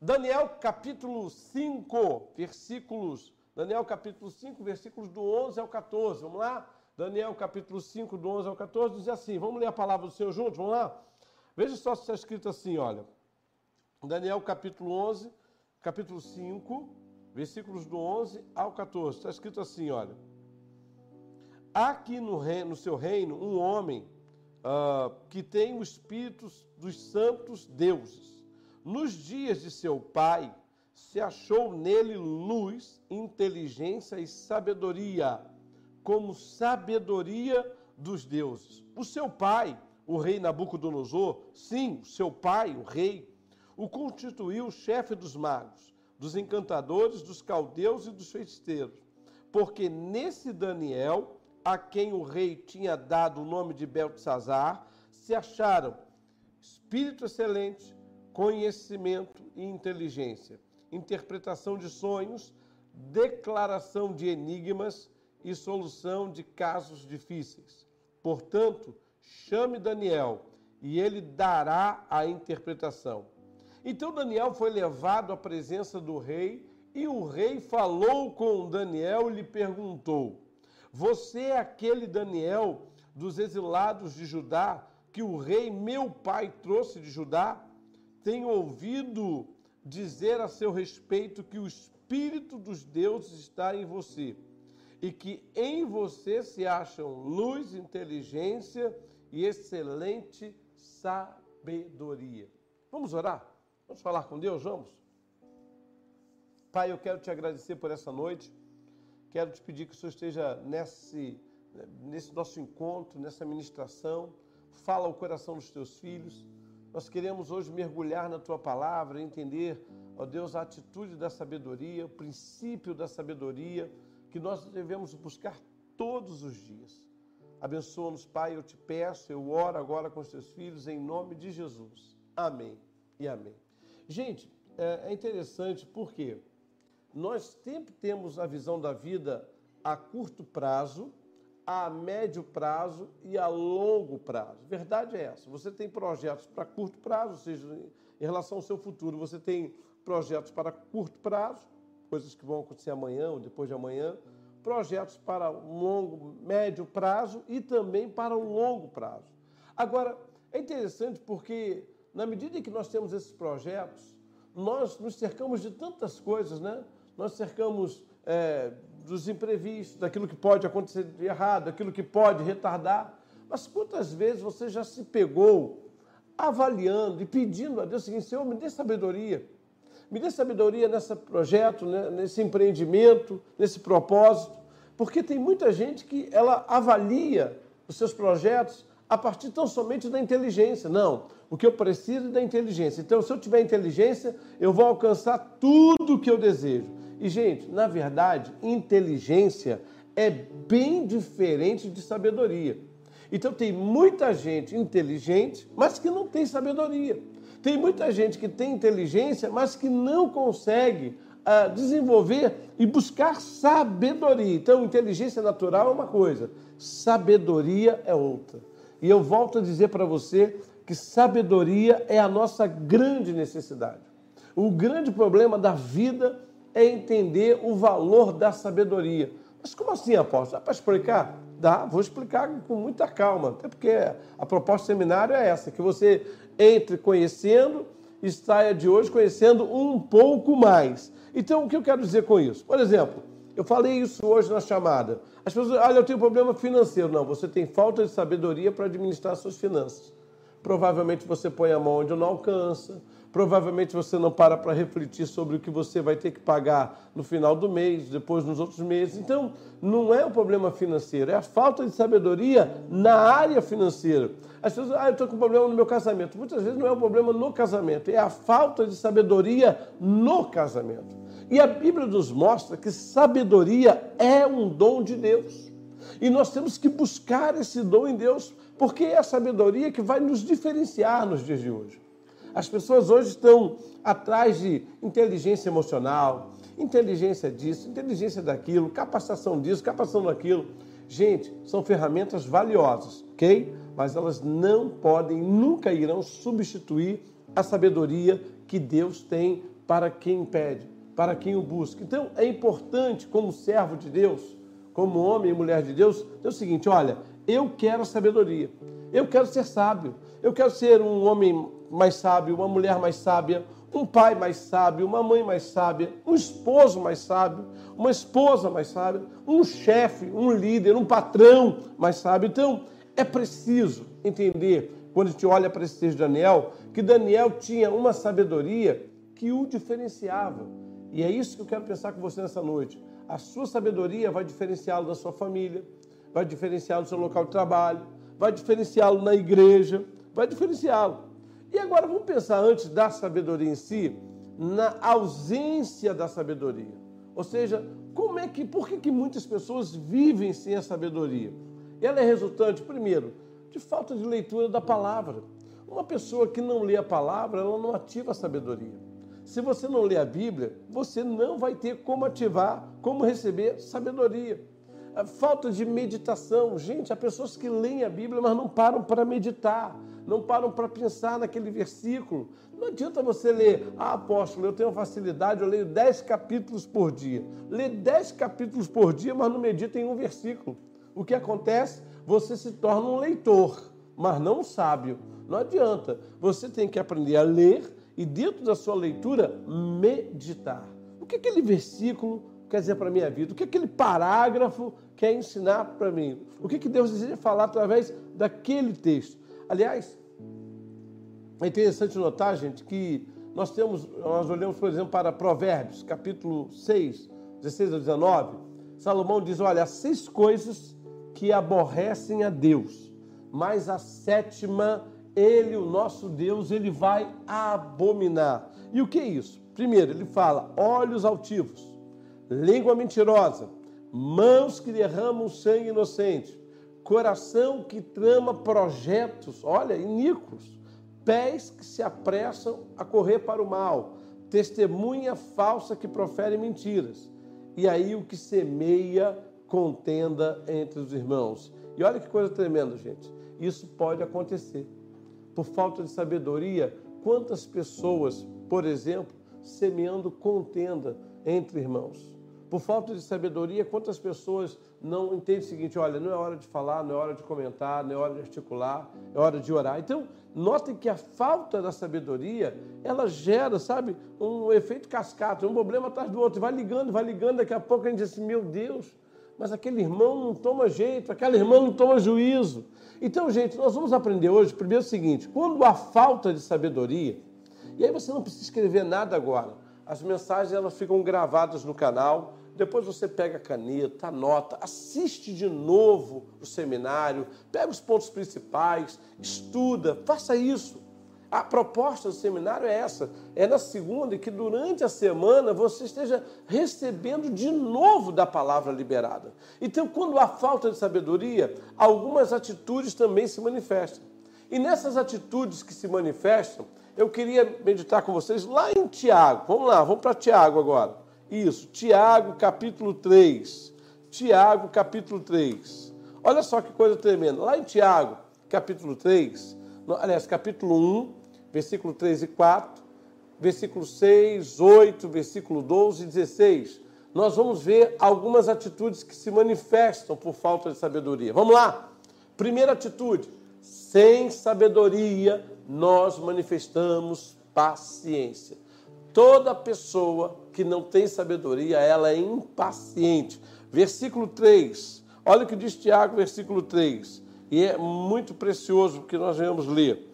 Daniel capítulo 5, versículos. Daniel capítulo 5, versículos do 11 ao 14. Vamos lá? Daniel capítulo 5, do 11 ao 14, diz assim: Vamos ler a palavra do Senhor juntos? Vamos lá? Veja só se está escrito assim, olha. Daniel capítulo 11, capítulo 5, versículos do 11 ao 14. Está escrito assim, olha. Há aqui no, reino, no seu reino um homem uh, que tem o espírito dos santos deuses. Nos dias de seu pai, se achou nele luz, inteligência e sabedoria como sabedoria dos deuses. O seu pai, o rei Nabucodonosor, sim, o seu pai, o rei, o constituiu chefe dos magos, dos encantadores, dos caldeus e dos feiticeiros. Porque nesse Daniel, a quem o rei tinha dado o nome de Beltesazar, se acharam espírito excelente, conhecimento e inteligência, interpretação de sonhos, declaração de enigmas e solução de casos difíceis. Portanto, chame Daniel e ele dará a interpretação. Então Daniel foi levado à presença do rei e o rei falou com Daniel e lhe perguntou: Você é aquele Daniel dos exilados de Judá que o rei meu pai trouxe de Judá? Tenho ouvido dizer a seu respeito que o espírito dos deuses está em você e que em você se acham luz, inteligência e excelente sabedoria. Vamos orar? Vamos falar com Deus? Vamos? Pai, eu quero te agradecer por essa noite. Quero te pedir que o Senhor esteja nesse, nesse nosso encontro, nessa ministração. Fala o coração dos teus filhos. Nós queremos hoje mergulhar na tua palavra, entender, ó Deus, a atitude da sabedoria, o princípio da sabedoria que nós devemos buscar todos os dias. Abençoa-nos, Pai, eu te peço, eu oro agora com os teus filhos, em nome de Jesus. Amém e amém. Gente, é, é interessante porque nós sempre temos a visão da vida a curto prazo, a médio prazo e a longo prazo. Verdade é essa. Você tem projetos para curto prazo, ou seja, em relação ao seu futuro, você tem projetos para curto prazo coisas que vão acontecer amanhã ou depois de amanhã, projetos para um longo, médio prazo e também para um longo prazo. Agora, é interessante porque, na medida que nós temos esses projetos, nós nos cercamos de tantas coisas, né? Nós cercamos é, dos imprevistos, daquilo que pode acontecer de errado, daquilo que pode retardar. Mas quantas vezes você já se pegou avaliando e pedindo a Deus o seguinte: Senhor, me dê sabedoria me dê sabedoria nesse projeto, né, nesse empreendimento, nesse propósito, porque tem muita gente que ela avalia os seus projetos a partir tão somente da inteligência. Não, o que eu preciso é da inteligência. Então, se eu tiver inteligência, eu vou alcançar tudo o que eu desejo. E, gente, na verdade, inteligência é bem diferente de sabedoria. Então, tem muita gente inteligente, mas que não tem sabedoria. Tem muita gente que tem inteligência, mas que não consegue uh, desenvolver e buscar sabedoria. Então, inteligência natural é uma coisa, sabedoria é outra. E eu volto a dizer para você que sabedoria é a nossa grande necessidade. O grande problema da vida é entender o valor da sabedoria. Mas como assim, apóstolo? Dá para explicar? Dá, vou explicar com muita calma, até porque a proposta do seminário é essa, que você entre conhecendo e saia de hoje conhecendo um pouco mais. Então, o que eu quero dizer com isso? Por exemplo, eu falei isso hoje na chamada. As pessoas, olha, eu tenho problema financeiro. Não, você tem falta de sabedoria para administrar suas finanças. Provavelmente você põe a mão onde não alcança, Provavelmente você não para para refletir sobre o que você vai ter que pagar no final do mês, depois nos outros meses. Então, não é o problema financeiro, é a falta de sabedoria na área financeira. As pessoas, ah, eu estou com problema no meu casamento. Muitas vezes não é o problema no casamento, é a falta de sabedoria no casamento. E a Bíblia nos mostra que sabedoria é um dom de Deus. E nós temos que buscar esse dom em Deus, porque é a sabedoria que vai nos diferenciar nos dias de hoje. As pessoas hoje estão atrás de inteligência emocional, inteligência disso, inteligência daquilo, capacitação disso, capacitação daquilo. Gente, são ferramentas valiosas, ok? Mas elas não podem, nunca irão substituir a sabedoria que Deus tem para quem pede, para quem o busca. Então é importante, como servo de Deus, como homem e mulher de Deus, é o seguinte: olha, eu quero sabedoria, eu quero ser sábio, eu quero ser um homem mais sábio, uma mulher mais sábia, um pai mais sábio, uma mãe mais sábia, um esposo mais sábio, uma esposa mais sábia, um chefe, um líder, um patrão mais sábio. Então, é preciso entender, quando a gente olha para esse texto de Daniel, que Daniel tinha uma sabedoria que o diferenciava. E é isso que eu quero pensar com você nessa noite. A sua sabedoria vai diferenciá-lo da sua família, vai diferenciá-lo do seu local de trabalho, vai diferenciá-lo na igreja, vai diferenciá-lo. E agora vamos pensar antes da sabedoria em si, na ausência da sabedoria. Ou seja, como é que, por que, que muitas pessoas vivem sem a sabedoria? Ela é resultante, primeiro, de falta de leitura da palavra. Uma pessoa que não lê a palavra, ela não ativa a sabedoria. Se você não lê a Bíblia, você não vai ter como ativar, como receber sabedoria. A falta de meditação. Gente, há pessoas que leem a Bíblia, mas não param para meditar, não param para pensar naquele versículo. Não adianta você ler, ah, apóstolo, eu tenho facilidade, eu leio 10 capítulos por dia. Lê 10 capítulos por dia, mas não medita em um versículo. O que acontece? Você se torna um leitor, mas não um sábio. Não adianta. Você tem que aprender a ler e dentro da sua leitura meditar. O que aquele versículo quer dizer para a minha vida? O que aquele parágrafo quer ensinar para mim? O que, que Deus deseja falar através daquele texto? Aliás, é interessante notar, gente, que nós temos, nós olhamos, por exemplo, para Provérbios, capítulo 6, 16 a 19. Salomão diz: Olha, há seis coisas que aborrecem a Deus, mas a sétima ele, o nosso Deus, ele vai abominar. E o que é isso? Primeiro, ele fala olhos altivos, língua mentirosa, mãos que derramam sangue inocente, coração que trama projetos, olha, iníquos, pés que se apressam a correr para o mal, testemunha falsa que profere mentiras. E aí o que semeia contenda entre os irmãos. E olha que coisa tremenda, gente. Isso pode acontecer por falta de sabedoria, quantas pessoas, por exemplo, semeando contenda entre irmãos. Por falta de sabedoria, quantas pessoas não entendem o seguinte: olha, não é hora de falar, não é hora de comentar, não é hora de articular, é hora de orar. Então, notem que a falta da sabedoria, ela gera, sabe, um efeito cascata, um problema atrás do outro. Vai ligando, vai ligando, daqui a pouco a gente diz assim: meu Deus, mas aquele irmão não toma jeito, aquela irmã não toma juízo. Então, gente, nós vamos aprender hoje, primeiro o seguinte: quando há falta de sabedoria, e aí você não precisa escrever nada agora, as mensagens elas ficam gravadas no canal, depois você pega a caneta, anota, assiste de novo o seminário, pega os pontos principais, estuda, faça isso. A proposta do seminário é essa: é na segunda que durante a semana você esteja recebendo de novo da palavra liberada. Então, quando há falta de sabedoria, algumas atitudes também se manifestam. E nessas atitudes que se manifestam, eu queria meditar com vocês lá em Tiago. Vamos lá, vamos para Tiago agora. Isso, Tiago capítulo 3. Tiago capítulo 3. Olha só que coisa tremenda. Lá em Tiago capítulo 3, aliás, capítulo 1, versículo 3 e 4, versículo 6, 8, versículo 12 e 16, nós vamos ver algumas atitudes que se manifestam por falta de sabedoria. Vamos lá? Primeira atitude: sem sabedoria nós manifestamos paciência. Toda pessoa que não tem sabedoria, ela é impaciente. Versículo 3. Olha o que diz Tiago, versículo 3. E é muito precioso porque nós vamos ler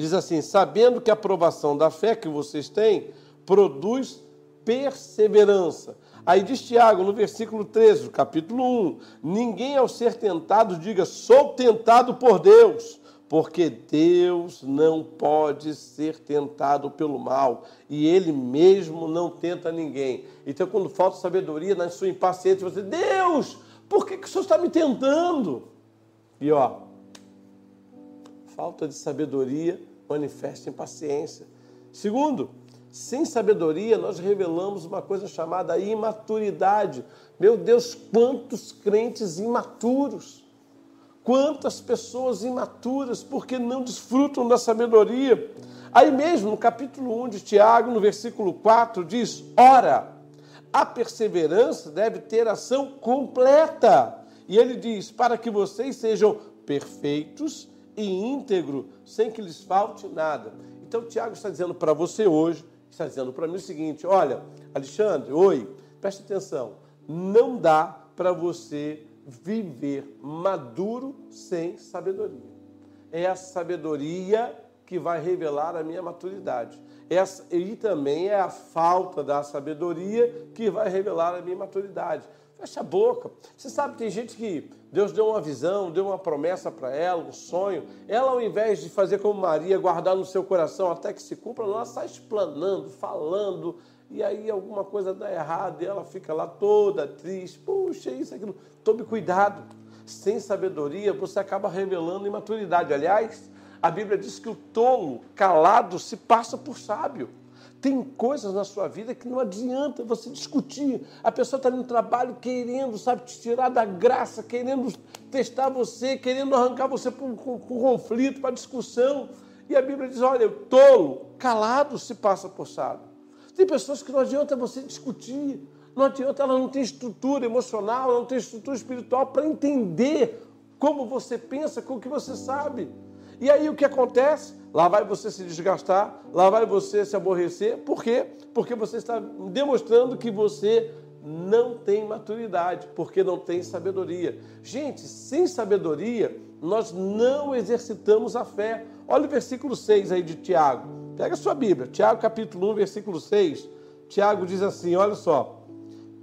diz assim: sabendo que a aprovação da fé que vocês têm produz perseverança. Aí diz Tiago, no versículo 13, capítulo 1: Ninguém ao ser tentado diga, sou tentado por Deus, porque Deus não pode ser tentado pelo mal, e Ele mesmo não tenta ninguém. Então, quando falta sabedoria na sua impaciência, você, Deus, por que, que o Senhor está me tentando? E ó, falta de sabedoria manifesta impaciência. Segundo, sem sabedoria nós revelamos uma coisa chamada imaturidade. Meu Deus, quantos crentes imaturos! Quantas pessoas imaturas porque não desfrutam da sabedoria. Aí mesmo, no capítulo 1 de Tiago, no versículo 4, diz: Ora, a perseverança deve ter ação completa. E ele diz: para que vocês sejam perfeitos e íntegros, sem que lhes falte nada. Então, Tiago está dizendo para você hoje, está dizendo para mim o seguinte: olha, Alexandre, oi, preste atenção, não dá para você viver maduro sem sabedoria. É a sabedoria que vai revelar a minha maturidade. Essa, e também é a falta da sabedoria que vai revelar a minha maturidade. Fecha a boca. Você sabe, tem gente que Deus deu uma visão, deu uma promessa para ela, um sonho. Ela, ao invés de fazer como Maria, guardar no seu coração até que se cumpra, ela sai explanando, falando, e aí alguma coisa dá errado e ela fica lá toda triste. Puxa, isso, aquilo. Tome cuidado. Sem sabedoria, você acaba revelando imaturidade. Aliás, a Bíblia diz que o tolo calado se passa por sábio. Tem coisas na sua vida que não adianta você discutir. A pessoa está no trabalho querendo, sabe, te tirar da graça, querendo testar você, querendo arrancar você para um, conflito, para discussão. E a Bíblia diz: olha, o tolo, calado se passa por sábio. Tem pessoas que não adianta você discutir, não adianta, ela não tem estrutura emocional, não tem estrutura espiritual para entender como você pensa, com o que você sabe. E aí o que acontece? Lá vai você se desgastar, lá vai você se aborrecer. Por quê? Porque você está demonstrando que você não tem maturidade, porque não tem sabedoria. Gente, sem sabedoria, nós não exercitamos a fé. Olha o versículo 6 aí de Tiago. Pega a sua Bíblia, Tiago capítulo 1, versículo 6. Tiago diz assim: olha só.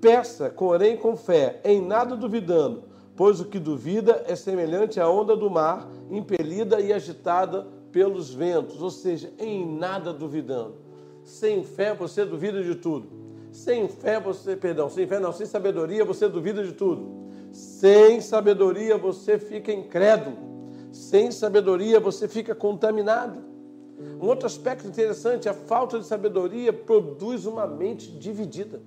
Peça, porém, com fé, em nada duvidando, pois o que duvida é semelhante à onda do mar, impelida e agitada pelos ventos, ou seja, em nada duvidando. Sem fé você duvida de tudo. Sem fé você, perdão, sem fé não, sem sabedoria você duvida de tudo. Sem sabedoria você fica incrédulo. Sem sabedoria você fica contaminado. Um outro aspecto interessante, a falta de sabedoria produz uma mente dividida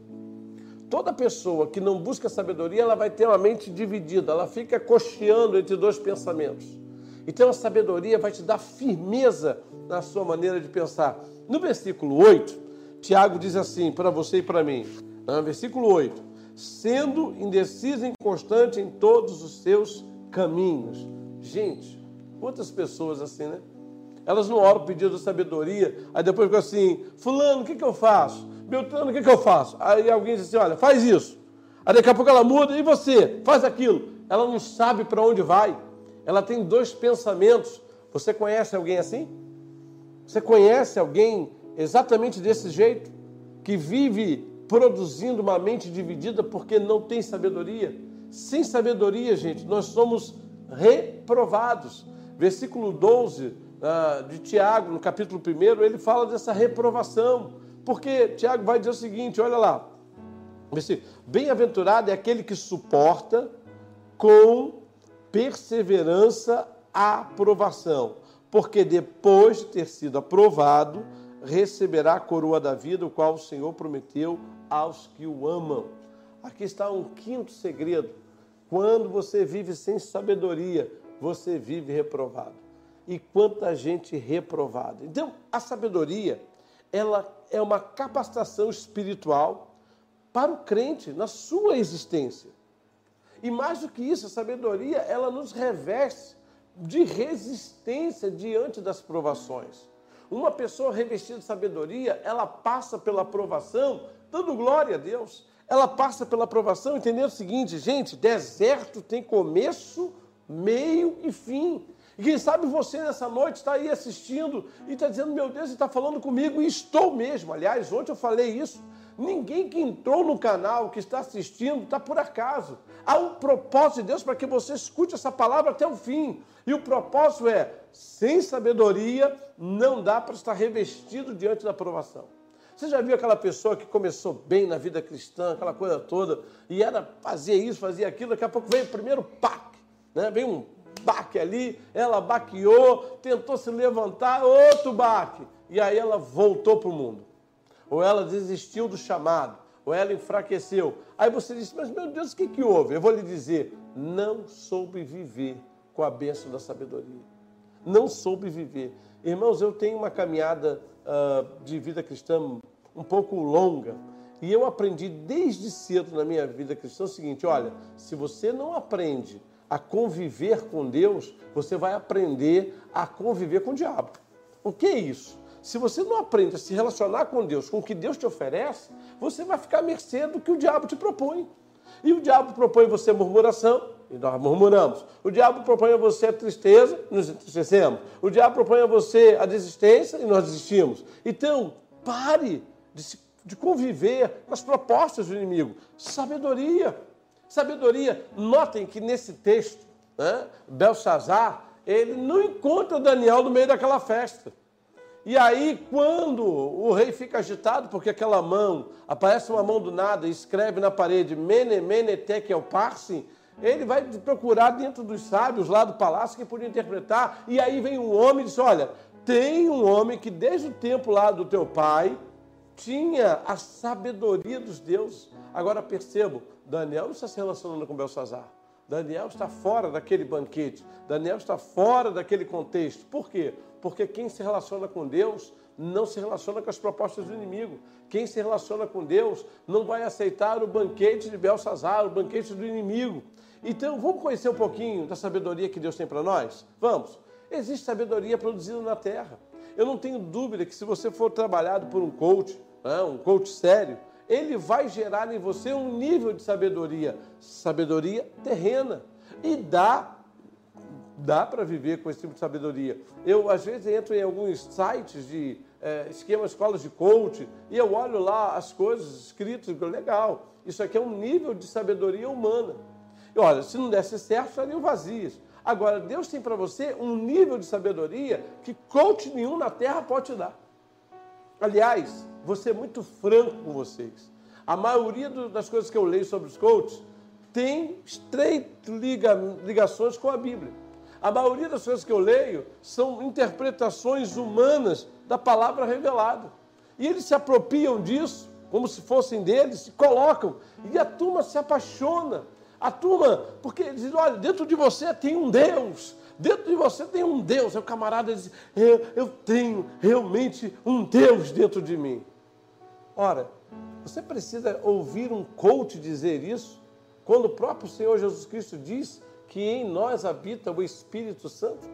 toda pessoa que não busca sabedoria, ela vai ter uma mente dividida, ela fica cocheando entre dois pensamentos. Então a sabedoria vai te dar firmeza na sua maneira de pensar. No versículo 8, Tiago diz assim para você e para mim, no versículo 8: sendo indeciso e inconstante em todos os seus caminhos. Gente, quantas pessoas assim, né? Elas não oram pedindo sabedoria, aí depois ficam assim: Fulano, o que, que eu faço? Beltrano, o que, que eu faço? Aí alguém diz assim: olha, faz isso. Aí daqui a pouco ela muda, e você? Faz aquilo. Ela não sabe para onde vai. Ela tem dois pensamentos. Você conhece alguém assim? Você conhece alguém exatamente desse jeito? Que vive produzindo uma mente dividida porque não tem sabedoria? Sem sabedoria, gente, nós somos reprovados. Versículo 12 ah, de Tiago, no capítulo 1, ele fala dessa reprovação. Porque Tiago vai dizer o seguinte: olha lá, bem-aventurado é aquele que suporta com perseverança a aprovação, porque depois de ter sido aprovado, receberá a coroa da vida, o qual o Senhor prometeu aos que o amam. Aqui está um quinto segredo. Quando você vive sem sabedoria, você vive reprovado. E quanta gente reprovada. Então, a sabedoria ela é uma capacitação espiritual para o crente na sua existência. E mais do que isso, a sabedoria, ela nos reveste de resistência diante das provações. Uma pessoa revestida de sabedoria, ela passa pela provação dando glória a Deus. Ela passa pela provação entendendo o seguinte, gente, deserto tem começo, meio e fim. E quem sabe você nessa noite está aí assistindo e está dizendo, meu Deus, está falando comigo e estou mesmo. Aliás, ontem eu falei isso. Ninguém que entrou no canal, que está assistindo, está por acaso. Há um propósito de Deus para que você escute essa palavra até o fim. E o propósito é, sem sabedoria, não dá para estar revestido diante da aprovação. Você já viu aquela pessoa que começou bem na vida cristã, aquela coisa toda, e era fazia isso, fazia aquilo, daqui a pouco veio o primeiro pac, né? Veio um baque ali, ela baqueou, tentou se levantar, outro baque. E aí ela voltou para o mundo. Ou ela desistiu do chamado, ou ela enfraqueceu. Aí você disse, mas meu Deus, o que, que houve? Eu vou lhe dizer, não soube viver com a bênção da sabedoria. não soube viver. Irmãos, eu tenho uma caminhada uh, de vida cristã um pouco longa. E eu aprendi desde cedo na minha vida cristã o seguinte: olha, se você não aprende a conviver com Deus, você vai aprender a conviver com o diabo. O que é isso? Se você não aprende a se relacionar com Deus, com o que Deus te oferece, você vai ficar à mercê do que o diabo te propõe. E o diabo propõe você murmuração, e nós murmuramos. O diabo propõe a você a tristeza, nos entristecemos. O diabo propõe a você a desistência, e nós desistimos. Então, pare de, se, de conviver com as propostas do inimigo. Sabedoria. Sabedoria. Notem que nesse texto, né, Belsazar, ele não encontra Daniel no meio daquela festa. E aí, quando o rei fica agitado, porque aquela mão, aparece uma mão do nada e escreve na parede, Mene, Mene, Tekel, Parsim, ele vai procurar dentro dos sábios lá do palácio que podia interpretar. E aí vem um homem e diz: Olha, tem um homem que desde o tempo lá do teu pai tinha a sabedoria dos deuses. Agora percebo, Daniel não está se relacionando com Belsazar. Daniel está fora daquele banquete. Daniel está fora daquele contexto. Por quê? Porque quem se relaciona com Deus não se relaciona com as propostas do inimigo. Quem se relaciona com Deus não vai aceitar o banquete de Belsazar, o banquete do inimigo. Então, vamos conhecer um pouquinho da sabedoria que Deus tem para nós? Vamos. Existe sabedoria produzida na terra. Eu não tenho dúvida que se você for trabalhado por um coach, um coach sério, ele vai gerar em você um nível de sabedoria, sabedoria terrena. E dá dá para viver com esse tipo de sabedoria. Eu, às vezes, entro em alguns sites de é, esquemas, escolas de coach, e eu olho lá as coisas escritas e digo, legal, isso aqui é um nível de sabedoria humana. E olha, se não desse certo, estariam vazias. Agora, Deus tem para você um nível de sabedoria que coach nenhum na terra pode te dar. Aliás, vou ser muito franco com vocês. A maioria das coisas que eu leio sobre os coaches tem estreitas liga, ligações com a Bíblia. A maioria das coisas que eu leio são interpretações humanas da palavra revelada. E eles se apropriam disso, como se fossem deles, se colocam, e a turma se apaixona. A turma, porque eles dizem, olha, dentro de você tem um Deus, dentro de você tem um Deus. Aí o camarada diz, eu, eu tenho realmente um Deus dentro de mim. Ora, você precisa ouvir um coach dizer isso, quando o próprio Senhor Jesus Cristo diz que em nós habita o Espírito Santo.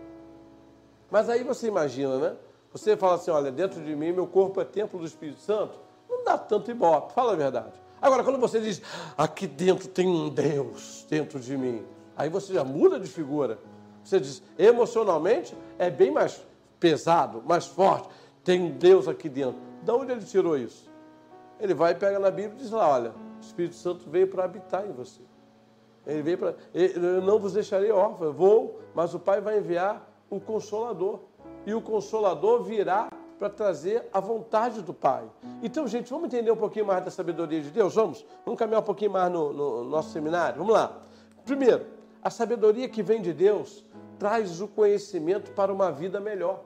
Mas aí você imagina, né? Você fala assim: olha, dentro de mim, meu corpo é templo do Espírito Santo. Não dá tanto ibope, fala a verdade. Agora, quando você diz, aqui dentro tem um Deus dentro de mim, aí você já muda de figura. Você diz, emocionalmente é bem mais pesado, mais forte. Tem um Deus aqui dentro. De onde ele tirou isso? Ele vai e pega na Bíblia e diz lá: olha, o Espírito Santo veio para habitar em você. Ele veio para. Eu não vos deixarei órfão, vou, mas o Pai vai enviar o Consolador. E o Consolador virá para trazer a vontade do Pai. Então, gente, vamos entender um pouquinho mais da sabedoria de Deus? Vamos? Vamos caminhar um pouquinho mais no, no nosso seminário? Vamos lá. Primeiro, a sabedoria que vem de Deus traz o conhecimento para uma vida melhor.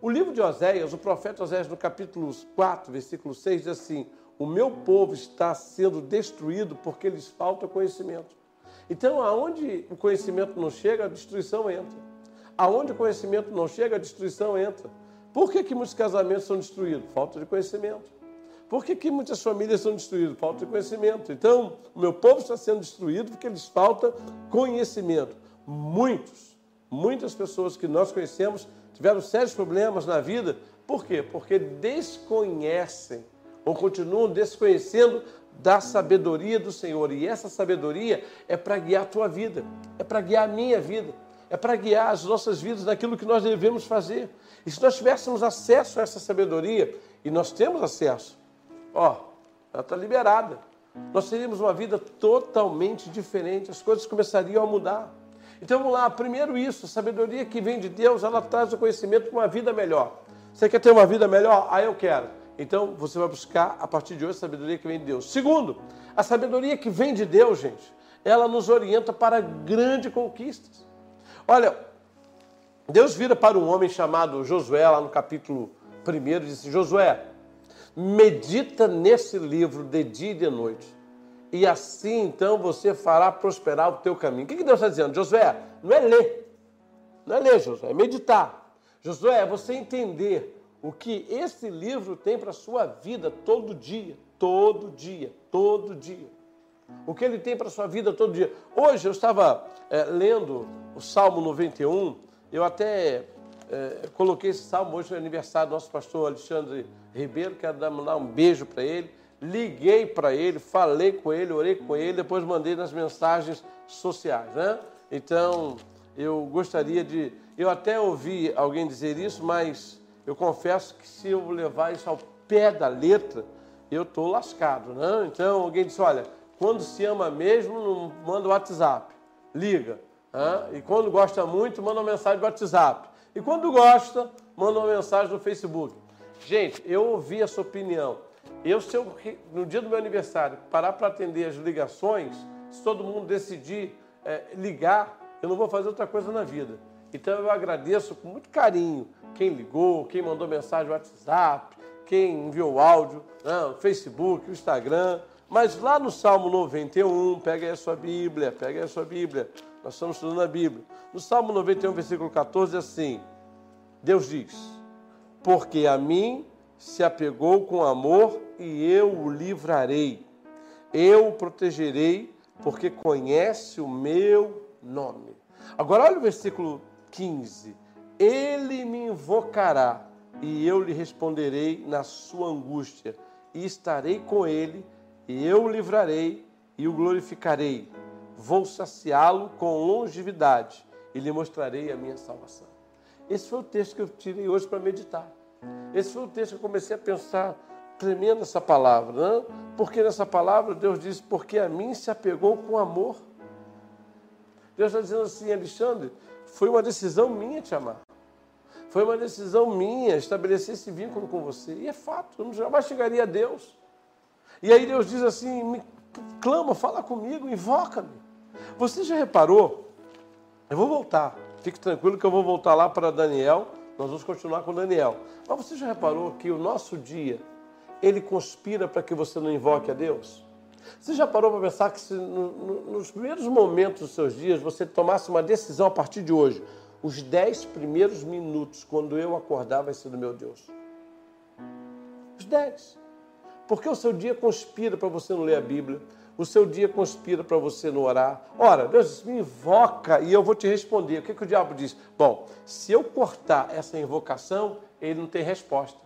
O livro de Oséias, o profeta Oséias, no capítulo 4, versículo 6, diz assim: O meu povo está sendo destruído porque lhes falta conhecimento. Então, aonde o conhecimento não chega, a destruição entra. Aonde o conhecimento não chega, a destruição entra. Por que, que muitos casamentos são destruídos? Falta de conhecimento. Por que, que muitas famílias são destruídas? Falta de conhecimento. Então, o meu povo está sendo destruído porque lhes falta conhecimento. Muitos, muitas pessoas que nós conhecemos tiveram sérios problemas na vida. Por quê? Porque desconhecem ou continuam desconhecendo da sabedoria do Senhor. E essa sabedoria é para guiar a tua vida, é para guiar a minha vida, é para guiar as nossas vidas naquilo que nós devemos fazer. E se nós tivéssemos acesso a essa sabedoria, e nós temos acesso, ó, ela está liberada. Nós teríamos uma vida totalmente diferente, as coisas começariam a mudar. Então vamos lá, primeiro isso, a sabedoria que vem de Deus, ela traz o conhecimento para uma vida melhor. Você quer ter uma vida melhor? Ah, eu quero. Então você vai buscar a partir de hoje a sabedoria que vem de Deus. Segundo, a sabedoria que vem de Deus, gente, ela nos orienta para grandes conquistas. Olha, Deus vira para um homem chamado Josué, lá no capítulo 1, e disse: Josué, medita nesse livro de dia e de noite. E assim então você fará prosperar o teu caminho. O que Deus está dizendo? Josué, não é ler. Não é ler, Josué, é meditar. Josué, é você entender o que esse livro tem para a sua vida todo dia, todo dia, todo dia. O que ele tem para a sua vida todo dia. Hoje eu estava é, lendo o Salmo 91, eu até é, coloquei esse salmo hoje no aniversário do nosso pastor Alexandre Ribeiro, quero dar, um beijo para ele. Liguei para ele, falei com ele, orei com ele, depois mandei nas mensagens sociais, né? Então, eu gostaria de. Eu até ouvi alguém dizer isso, mas eu confesso que se eu levar isso ao pé da letra, eu estou lascado, né? Então, alguém disse: olha, quando se ama mesmo, não manda o WhatsApp, liga. Né? E quando gosta muito, manda uma mensagem do WhatsApp. E quando gosta, manda uma mensagem no Facebook. Gente, eu ouvi essa opinião. Eu, se eu, no dia do meu aniversário, parar para atender as ligações, se todo mundo decidir é, ligar, eu não vou fazer outra coisa na vida. Então eu agradeço com muito carinho quem ligou, quem mandou mensagem no WhatsApp, quem enviou áudio, né, Facebook, Instagram. Mas lá no Salmo 91, pega aí a sua Bíblia, pega aí a sua Bíblia. Nós estamos estudando a Bíblia. No Salmo 91, versículo 14, assim: Deus diz: Porque a mim se apegou com amor e eu o livrarei. Eu o protegerei, porque conhece o meu nome. Agora olha o versículo 15. Ele me invocará e eu lhe responderei na sua angústia, e estarei com ele, e eu o livrarei e o glorificarei vou saciá-lo com longevidade e lhe mostrarei a minha salvação. Esse foi o texto que eu tirei hoje para meditar. Esse foi o texto que eu comecei a pensar, tremendo essa palavra, né? porque nessa palavra Deus diz: Porque a mim se apegou com amor. Deus está dizendo assim, Alexandre, foi uma decisão minha te amar. Foi uma decisão minha estabelecer esse vínculo com você. E é fato, eu jamais chegaria a Deus. E aí Deus diz assim: me clama, fala comigo, invoca-me. Você já reparou? Eu vou voltar. Fique tranquilo que eu vou voltar lá para Daniel. Nós vamos continuar com Daniel. Mas você já reparou que o nosso dia ele conspira para que você não invoque a Deus? Você já parou para pensar que se no, no, nos primeiros momentos dos seus dias você tomasse uma decisão a partir de hoje, os dez primeiros minutos, quando eu acordar, vai ser do meu Deus? Os dez. Porque o seu dia conspira para você não ler a Bíblia, o seu dia conspira para você não orar. Ora, Deus me invoca e eu vou te responder. O que, que o diabo diz? Bom, se eu cortar essa invocação, ele não tem resposta.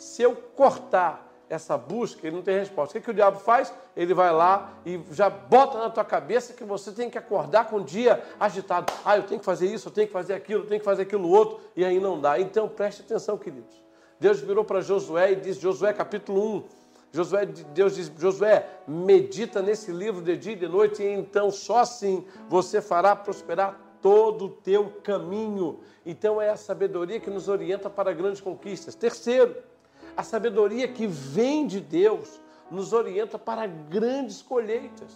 Se eu cortar essa busca, ele não tem resposta. O que, que o diabo faz? Ele vai lá e já bota na tua cabeça que você tem que acordar com o dia agitado. Ah, eu tenho que fazer isso, eu tenho que fazer aquilo, eu tenho que fazer aquilo outro, e aí não dá. Então preste atenção, queridos. Deus virou para Josué e disse, Josué capítulo 1, Josué, Deus diz, Josué, medita nesse livro de dia e de noite, e então só assim você fará prosperar todo o teu caminho. Então é a sabedoria que nos orienta para grandes conquistas. Terceiro, a sabedoria que vem de Deus nos orienta para grandes colheitas.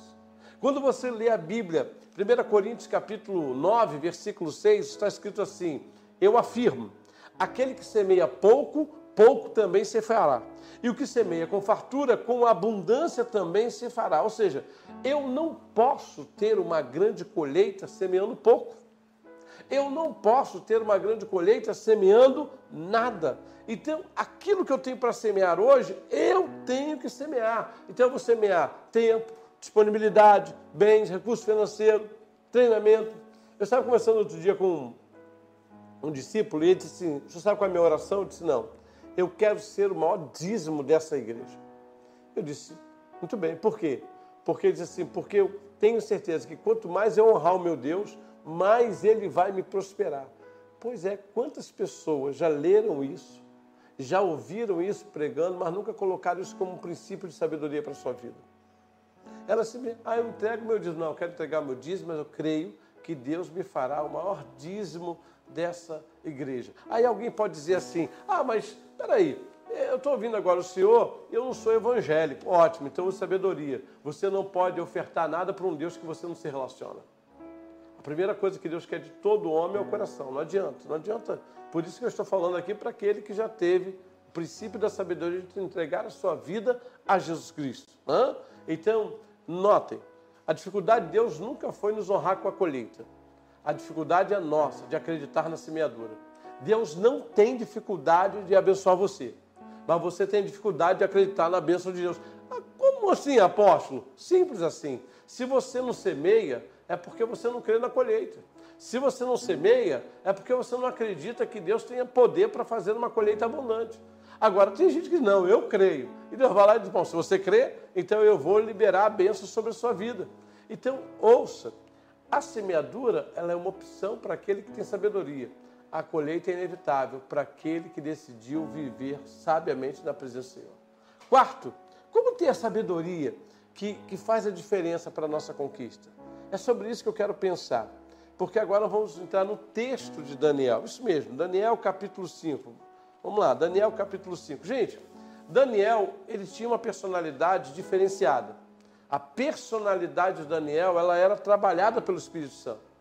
Quando você lê a Bíblia, 1 Coríntios capítulo 9, versículo 6, está escrito assim: Eu afirmo, aquele que semeia pouco, pouco também se fará. E o que semeia com fartura, com abundância também se fará. Ou seja, eu não posso ter uma grande colheita semeando pouco. Eu não posso ter uma grande colheita semeando nada. Então, aquilo que eu tenho para semear hoje, eu tenho que semear. Então, eu vou semear tempo, disponibilidade, bens, recurso financeiro, treinamento. Eu estava conversando outro dia com um discípulo e ele disse assim: Você sabe qual é a minha oração? Eu disse: Não eu quero ser o maior dízimo dessa igreja. Eu disse, muito bem, por quê? Porque ele disse assim, porque eu tenho certeza que quanto mais eu honrar o meu Deus, mais ele vai me prosperar. Pois é, quantas pessoas já leram isso, já ouviram isso pregando, mas nunca colocaram isso como um princípio de sabedoria para a sua vida? Ela se ah, eu entrego meu dízimo. Não, eu quero entregar meu dízimo, mas eu creio que Deus me fará o maior dízimo dessa igreja. Aí alguém pode dizer assim: ah, mas peraí, eu estou ouvindo agora o senhor, eu não sou evangélico. Ótimo, então sabedoria. Você não pode ofertar nada para um Deus que você não se relaciona. Primeira coisa que Deus quer de todo homem é o coração. Não adianta, não adianta. Por isso que eu estou falando aqui para aquele que já teve o princípio da sabedoria de entregar a sua vida a Jesus Cristo. Então, notem, a dificuldade de Deus nunca foi nos honrar com a colheita. A dificuldade é nossa de acreditar na semeadura. Deus não tem dificuldade de abençoar você, mas você tem dificuldade de acreditar na bênção de Deus. Como assim, apóstolo? Simples assim. Se você não semeia, é porque você não crê na colheita. Se você não semeia, é porque você não acredita que Deus tenha poder para fazer uma colheita abundante. Agora, tem gente que não, eu creio. E Deus vai lá e diz, bom, se você crê, então eu vou liberar a bênção sobre a sua vida. Então, ouça, a semeadura ela é uma opção para aquele que tem sabedoria. A colheita é inevitável para aquele que decidiu viver sabiamente na presença do Senhor. Quarto, como ter a sabedoria que, que faz a diferença para a nossa conquista? É sobre isso que eu quero pensar. Porque agora vamos entrar no texto de Daniel. Isso mesmo, Daniel capítulo 5. Vamos lá, Daniel capítulo 5. Gente, Daniel, ele tinha uma personalidade diferenciada. A personalidade de Daniel, ela era trabalhada pelo Espírito Santo.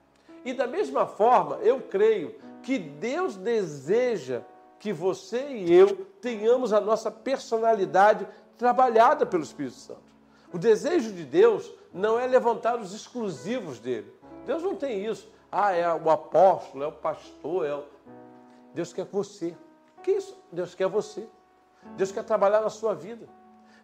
E da mesma forma, eu creio que Deus deseja que você e eu tenhamos a nossa personalidade trabalhada pelo Espírito Santo. O desejo de Deus não é levantar os exclusivos dele. Deus não tem isso. Ah, é o apóstolo, é o pastor, é o... Deus quer você que isso? Deus quer você. Deus quer trabalhar na sua vida.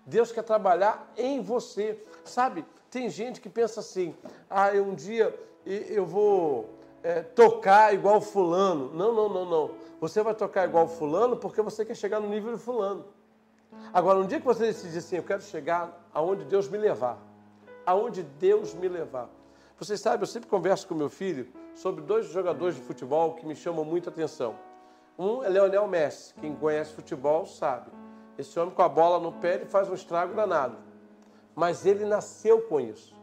Deus quer trabalhar em você. Sabe, tem gente que pensa assim: ah, um dia eu vou é, tocar igual fulano. Não, não, não, não. Você vai tocar igual fulano porque você quer chegar no nível de fulano. Agora, um dia que você decidir assim, eu quero chegar aonde Deus me levar. Aonde Deus me levar. Você sabe, eu sempre converso com meu filho sobre dois jogadores de futebol que me chamam muita atenção. Um é Leonel Messi, quem conhece futebol sabe. Esse homem com a bola no pé ele faz um estrago danado. Mas ele nasceu com isso.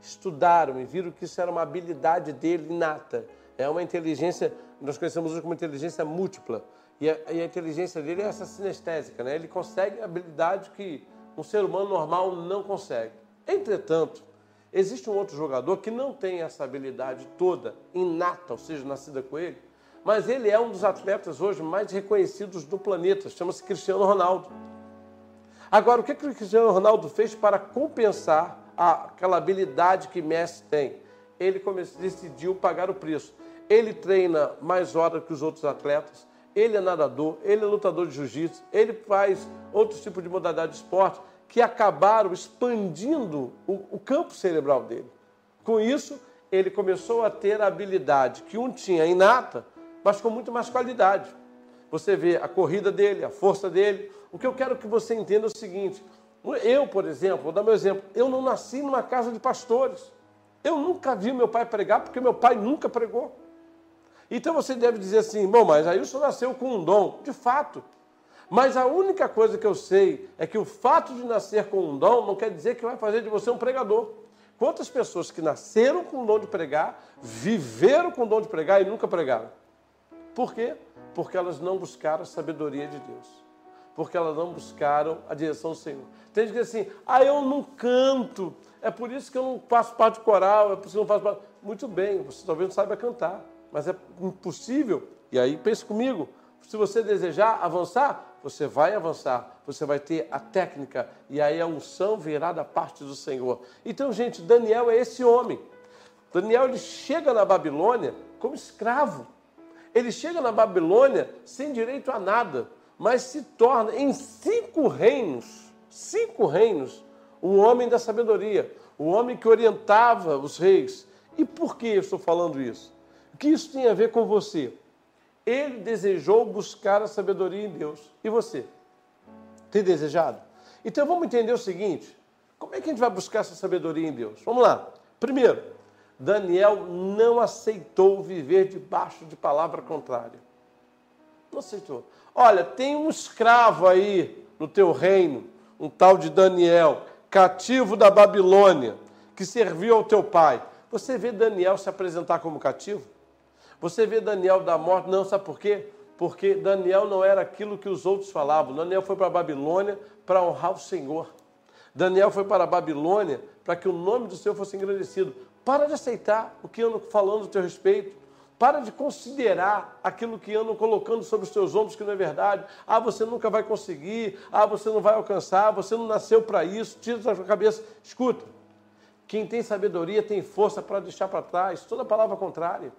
Estudaram e viram que isso era uma habilidade dele inata. É uma inteligência, nós conhecemos hoje como inteligência múltipla. E a, e a inteligência dele é essa sinestésica, né? Ele consegue habilidade que um ser humano normal não consegue. Entretanto, existe um outro jogador que não tem essa habilidade toda inata, ou seja, nascida com ele, mas ele é um dos atletas hoje mais reconhecidos do planeta, chama-se Cristiano Ronaldo. Agora, o que, que o Cristiano Ronaldo fez para compensar aquela habilidade que Messi tem? Ele decidiu pagar o preço. Ele treina mais horas que os outros atletas, ele é nadador, ele é lutador de jiu-jitsu, ele faz outros tipos de modalidade de esporte que acabaram expandindo o, o campo cerebral dele. Com isso, ele começou a ter a habilidade que um tinha inata, mas com muito mais qualidade. Você vê a corrida dele, a força dele. O que eu quero que você entenda é o seguinte: eu, por exemplo, vou dar meu exemplo, eu não nasci numa casa de pastores. Eu nunca vi meu pai pregar, porque meu pai nunca pregou. Então você deve dizer assim, bom, mas aí senhor nasceu com um dom. De fato. Mas a única coisa que eu sei é que o fato de nascer com um dom não quer dizer que vai fazer de você um pregador. Quantas pessoas que nasceram com o dom de pregar, viveram com o dom de pregar e nunca pregaram? Por quê? Porque elas não buscaram a sabedoria de Deus. Porque elas não buscaram a direção do Senhor. Tem gente que diz assim, ah, eu não canto, é por isso que eu não faço parte do coral, é por isso que eu não faço parte. Muito bem, você talvez não saiba cantar, mas é impossível. E aí pense comigo, se você desejar avançar, você vai avançar, você vai ter a técnica e aí a unção virá da parte do Senhor. Então, gente, Daniel é esse homem. Daniel ele chega na Babilônia como escravo. Ele chega na Babilônia sem direito a nada, mas se torna em cinco reinos, cinco reinos, um homem da sabedoria, um homem que orientava os reis. E por que eu estou falando isso? Que isso tem a ver com você? Ele desejou buscar a sabedoria em Deus. E você? Tem desejado? Então vamos entender o seguinte: como é que a gente vai buscar essa sabedoria em Deus? Vamos lá. Primeiro, Daniel não aceitou viver debaixo de palavra contrária. Não aceitou. Olha, tem um escravo aí no teu reino, um tal de Daniel, cativo da Babilônia, que serviu ao teu pai. Você vê Daniel se apresentar como cativo? Você vê Daniel da morte? Não, sabe por quê? Porque Daniel não era aquilo que os outros falavam. Daniel foi para a Babilônia para honrar o Senhor. Daniel foi para a Babilônia para que o nome do Senhor fosse engrandecido. Para de aceitar o que andam falando a teu respeito. Para de considerar aquilo que andam colocando sobre os teus ombros que não é verdade. Ah, você nunca vai conseguir. Ah, você não vai alcançar. Você não nasceu para isso. Tira da sua cabeça. Escuta. Quem tem sabedoria tem força para deixar para trás toda palavra contrária.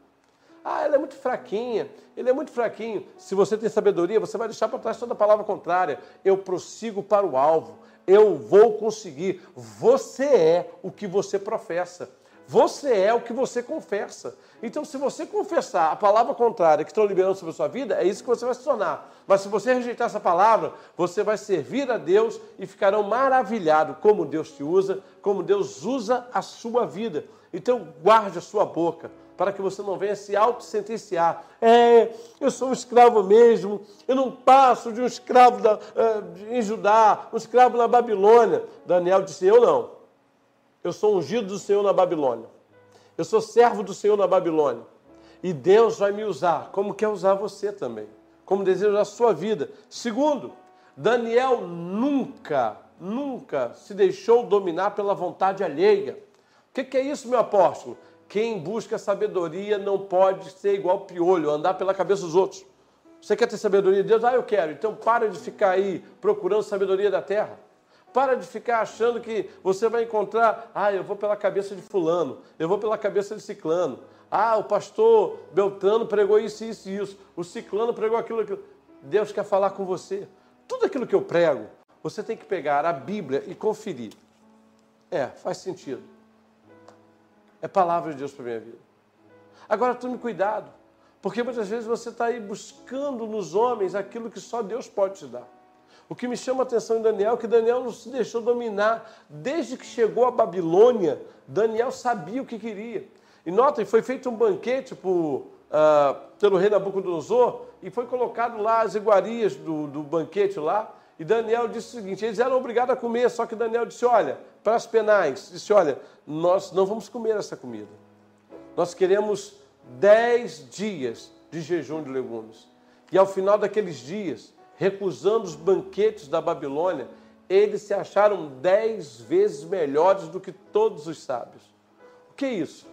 Ah, ela é muito fraquinha, ele é muito fraquinho. Se você tem sabedoria, você vai deixar para trás toda palavra contrária. Eu prossigo para o alvo, eu vou conseguir. Você é o que você professa. Você é o que você confessa. Então, se você confessar a palavra contrária que estão liberando sobre a sua vida, é isso que você vai se tornar. Mas se você rejeitar essa palavra, você vai servir a Deus e ficarão maravilhados como Deus te usa, como Deus usa a sua vida. Então, guarde a sua boca para que você não venha se auto-sentenciar. É, eu sou um escravo mesmo, eu não passo de um escravo da, uh, em Judá, um escravo na Babilônia. Daniel disse: Eu não. Eu sou ungido do Senhor na Babilônia. Eu sou servo do Senhor na Babilônia. E Deus vai me usar, como quer usar você também, como deseja a sua vida. Segundo, Daniel nunca, nunca se deixou dominar pela vontade alheia. O que, que é isso, meu apóstolo? Quem busca sabedoria não pode ser igual piolho, andar pela cabeça dos outros. Você quer ter sabedoria de Deus? Ah, eu quero. Então para de ficar aí procurando sabedoria da terra. Para de ficar achando que você vai encontrar, ah, eu vou pela cabeça de fulano, eu vou pela cabeça de ciclano. Ah, o pastor Beltrano pregou isso, isso e isso. O ciclano pregou aquilo, aquilo. Deus quer falar com você. Tudo aquilo que eu prego, você tem que pegar a Bíblia e conferir. É, faz sentido. É palavra de Deus para a minha vida. Agora tome cuidado, porque muitas vezes você está aí buscando nos homens aquilo que só Deus pode te dar. O que me chama a atenção em Daniel é que Daniel não se deixou dominar. Desde que chegou a Babilônia, Daniel sabia o que queria. E notem, foi feito um banquete por, uh, pelo rei Nabucodonosor e foi colocado lá as iguarias do, do banquete lá. E Daniel disse o seguinte: eles eram obrigados a comer, só que Daniel disse: olha, para as penais, disse: olha, nós não vamos comer essa comida. Nós queremos dez dias de jejum de legumes. E ao final daqueles dias, recusando os banquetes da Babilônia, eles se acharam dez vezes melhores do que todos os sábios. O que é isso?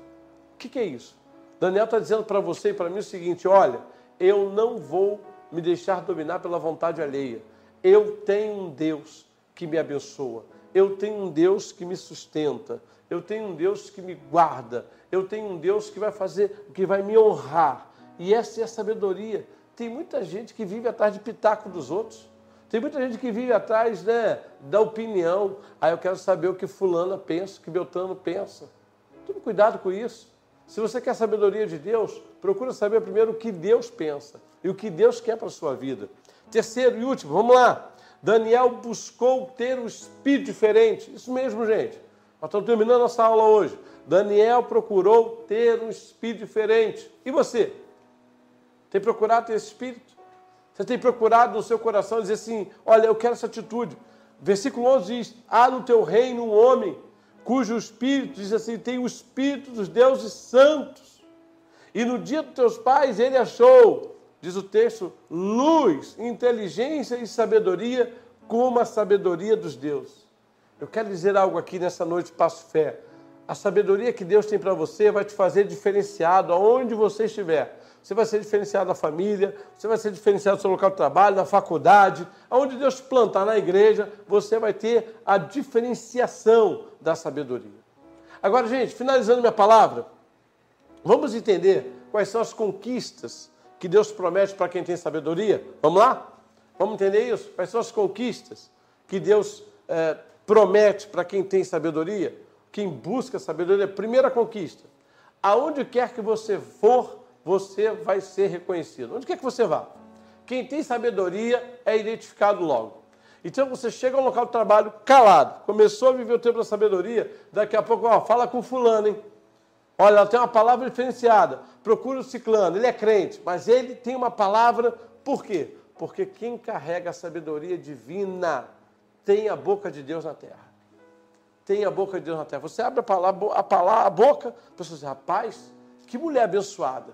O que é isso? Daniel está dizendo para você e para mim o seguinte: olha, eu não vou me deixar dominar pela vontade alheia. Eu tenho um Deus que me abençoa. Eu tenho um Deus que me sustenta. Eu tenho um Deus que me guarda. Eu tenho um Deus que vai fazer, que vai me honrar. E essa é a sabedoria tem muita gente que vive atrás de pitaco dos outros. Tem muita gente que vive atrás né, da opinião. Ah, eu quero saber o que fulana pensa, o que Beltrano pensa. Tome cuidado com isso. Se você quer sabedoria de Deus, procura saber primeiro o que Deus pensa e o que Deus quer para a sua vida. Terceiro e último, vamos lá. Daniel buscou ter um espírito diferente. Isso mesmo, gente. Nós estamos terminando nossa aula hoje. Daniel procurou ter um espírito diferente. E você? Tem procurado ter esse espírito? Você tem procurado no seu coração dizer assim: olha, eu quero essa atitude. Versículo 11 diz: há no teu reino um homem cujo espírito, diz assim, tem o espírito dos deuses santos. E no dia dos teus pais ele achou, diz o texto, luz, inteligência e sabedoria, como a sabedoria dos deuses. Eu quero dizer algo aqui nessa noite, passo fé. A sabedoria que Deus tem para você vai te fazer diferenciado aonde você estiver você vai ser diferenciado na família, você vai ser diferenciado no seu local de trabalho, na faculdade, aonde Deus te plantar na igreja, você vai ter a diferenciação da sabedoria. Agora, gente, finalizando minha palavra, vamos entender quais são as conquistas que Deus promete para quem tem sabedoria? Vamos lá? Vamos entender isso? Quais são as conquistas que Deus é, promete para quem tem sabedoria? Quem busca sabedoria? Primeira conquista: aonde quer que você for, você vai ser reconhecido. Onde quer que você vá? Quem tem sabedoria é identificado logo. Então você chega ao local de trabalho calado, começou a viver o tempo da sabedoria, daqui a pouco, ó, fala com fulano, hein? Olha, ela tem uma palavra diferenciada. Procura o ciclano, ele é crente, mas ele tem uma palavra, por quê? Porque quem carrega a sabedoria divina tem a boca de Deus na terra. Tem a boca de Deus na terra. Você abre a, palavra, a, palavra, a boca, a pessoa diz, rapaz, que mulher abençoada.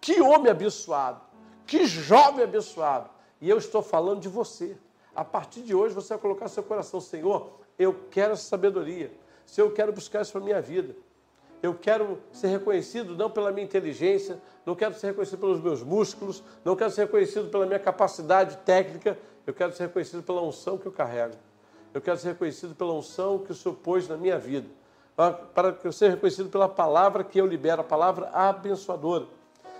Que homem abençoado, que jovem abençoado. E eu estou falando de você. A partir de hoje você vai colocar seu coração, Senhor, eu quero essa sabedoria. Se eu quero buscar isso para a minha vida. Eu quero ser reconhecido não pela minha inteligência, não quero ser reconhecido pelos meus músculos, não quero ser reconhecido pela minha capacidade técnica, eu quero ser reconhecido pela unção que eu carrego. Eu quero ser reconhecido pela unção que o Senhor pôs na minha vida. para que eu seja reconhecido pela palavra que eu libero, a palavra abençoadora.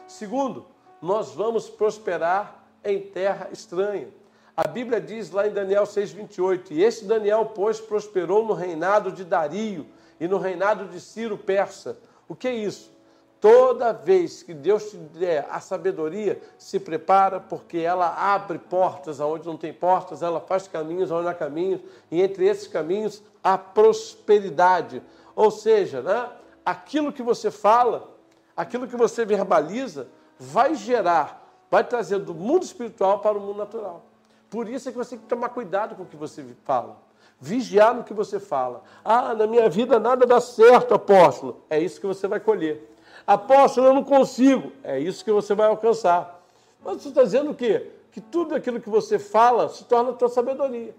Segundo, nós vamos prosperar em terra estranha. A Bíblia diz lá em Daniel 6,28: E este Daniel, pois, prosperou no reinado de Dario e no reinado de Ciro Persa. O que é isso? Toda vez que Deus te der a sabedoria, se prepara, porque ela abre portas aonde não tem portas, ela faz caminhos onde não há caminhos, e entre esses caminhos há prosperidade. Ou seja, né, aquilo que você fala, aquilo que você verbaliza, vai gerar, vai trazer do mundo espiritual para o mundo natural. Por isso é que você tem que tomar cuidado com o que você fala. Vigiar no que você fala. Ah, na minha vida nada dá certo, apóstolo. É isso que você vai colher. Apóstolo, eu não consigo. É isso que você vai alcançar. Mas você está dizendo o quê? Que tudo aquilo que você fala se torna a tua sabedoria.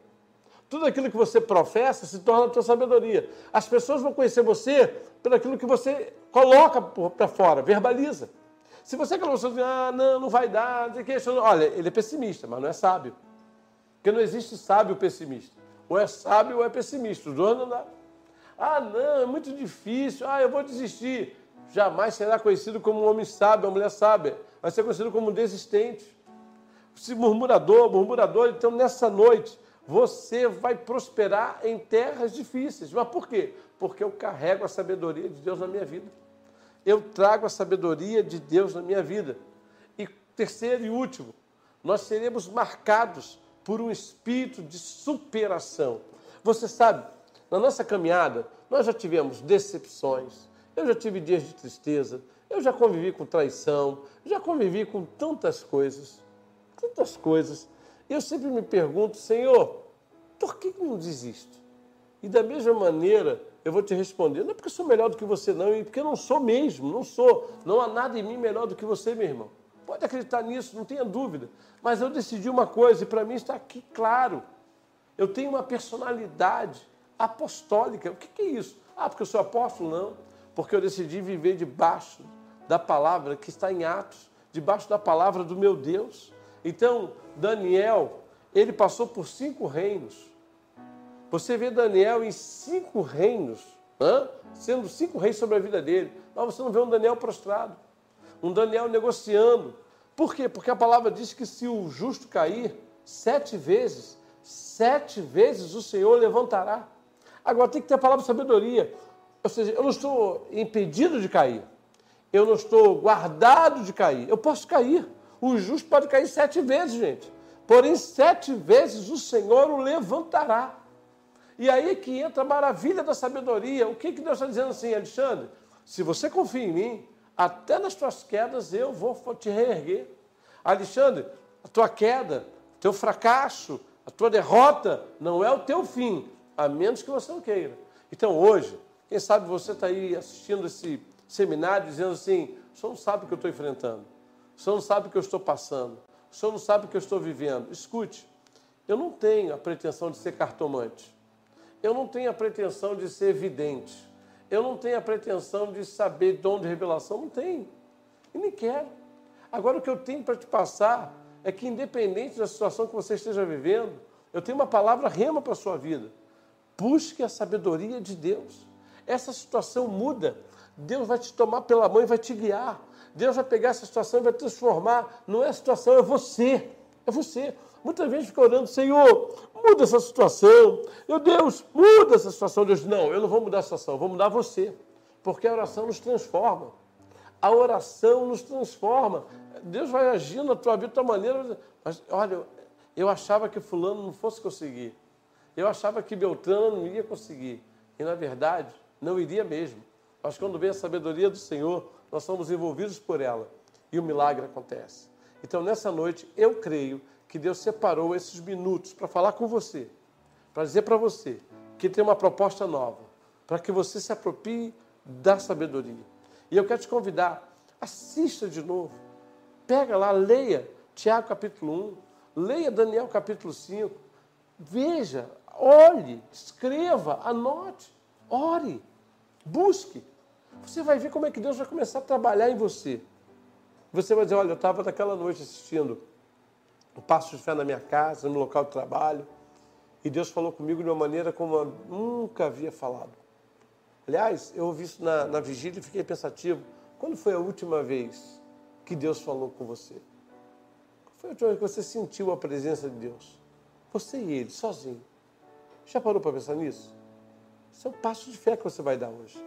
Tudo aquilo que você professa se torna a tua sabedoria. As pessoas vão conhecer você pelo aquilo que você coloca para fora, verbaliza. Se você aquela pessoa que ah, não, não vai dar, olha, ele é pessimista, mas não é sábio. Porque não existe sábio pessimista. Ou é sábio ou é pessimista. Os dois não dá. Ah, não, é muito difícil. Ah, eu vou desistir jamais será conhecido como um homem sábio, uma mulher sábia, vai ser conhecido como um desistente. Se murmurador, murmurador, então nessa noite você vai prosperar em terras difíceis. Mas por quê? Porque eu carrego a sabedoria de Deus na minha vida. Eu trago a sabedoria de Deus na minha vida. E terceiro e último, nós seremos marcados por um espírito de superação. Você sabe, na nossa caminhada, nós já tivemos decepções, eu já tive dias de tristeza, eu já convivi com traição, já convivi com tantas coisas, tantas coisas. E eu sempre me pergunto, Senhor, por que não desisto? E da mesma maneira, eu vou te responder, não é porque sou melhor do que você, não, e porque eu não sou mesmo, não sou. Não há nada em mim melhor do que você, meu irmão. Pode acreditar nisso, não tenha dúvida. Mas eu decidi uma coisa, e para mim está aqui claro. Eu tenho uma personalidade apostólica. O que é isso? Ah, porque eu sou apóstolo? Não porque eu decidi viver debaixo da palavra que está em Atos, debaixo da palavra do meu Deus. Então, Daniel, ele passou por cinco reinos. Você vê Daniel em cinco reinos, sendo cinco reis sobre a vida dele. Mas você não vê um Daniel prostrado, um Daniel negociando. Por quê? Porque a palavra diz que se o justo cair sete vezes, sete vezes o Senhor levantará. Agora tem que ter a palavra sabedoria. Ou seja, eu não estou impedido de cair. Eu não estou guardado de cair. Eu posso cair. O justo pode cair sete vezes, gente. Porém, sete vezes o Senhor o levantará. E aí que entra a maravilha da sabedoria. O que, que Deus está dizendo assim, Alexandre? Se você confia em mim, até nas tuas quedas eu vou te reerguer. Alexandre, a tua queda, teu fracasso, a tua derrota não é o teu fim, a menos que você não queira. Então hoje, quem sabe você está aí assistindo esse seminário dizendo assim: o senhor não sabe o que eu estou enfrentando, o senhor não sabe o que eu estou passando, o senhor não sabe o que eu estou vivendo. Escute, eu não tenho a pretensão de ser cartomante, eu não tenho a pretensão de ser vidente, eu não tenho a pretensão de saber dom de revelação, não tenho, e nem quero. Agora, o que eu tenho para te passar é que, independente da situação que você esteja vivendo, eu tenho uma palavra rema para a sua vida. Busque a sabedoria de Deus essa situação muda. Deus vai te tomar pela mão e vai te guiar. Deus vai pegar essa situação e vai transformar. Não é a situação, é você. É você. Muitas vezes fica orando, Senhor, muda essa situação. Meu Deus, muda essa situação. Deus, não, eu não vou mudar a situação, vou mudar você. Porque a oração nos transforma. A oração nos transforma. Deus vai agir na tua vida de tua maneira. Mas, olha, eu achava que fulano não fosse conseguir. Eu achava que Beltrano não ia conseguir. E, na verdade, não iria mesmo. Mas quando vem a sabedoria do Senhor, nós somos envolvidos por ela e o milagre acontece. Então, nessa noite, eu creio que Deus separou esses minutos para falar com você, para dizer para você que tem uma proposta nova, para que você se aproprie da sabedoria. E eu quero te convidar, assista de novo, pega lá, leia Tiago capítulo 1, leia Daniel capítulo 5, veja, olhe, escreva, anote. Ore, busque. Você vai ver como é que Deus vai começar a trabalhar em você. Você vai dizer: Olha, eu estava naquela noite assistindo o Passo de Fé na minha casa, no local de trabalho, e Deus falou comigo de uma maneira como eu nunca havia falado. Aliás, eu ouvi isso na, na vigília e fiquei pensativo. Quando foi a última vez que Deus falou com você? Qual foi a última vez que você sentiu a presença de Deus? Você e Ele, sozinho. Já parou para pensar nisso? Esse é o passo de fé que você vai dar hoje.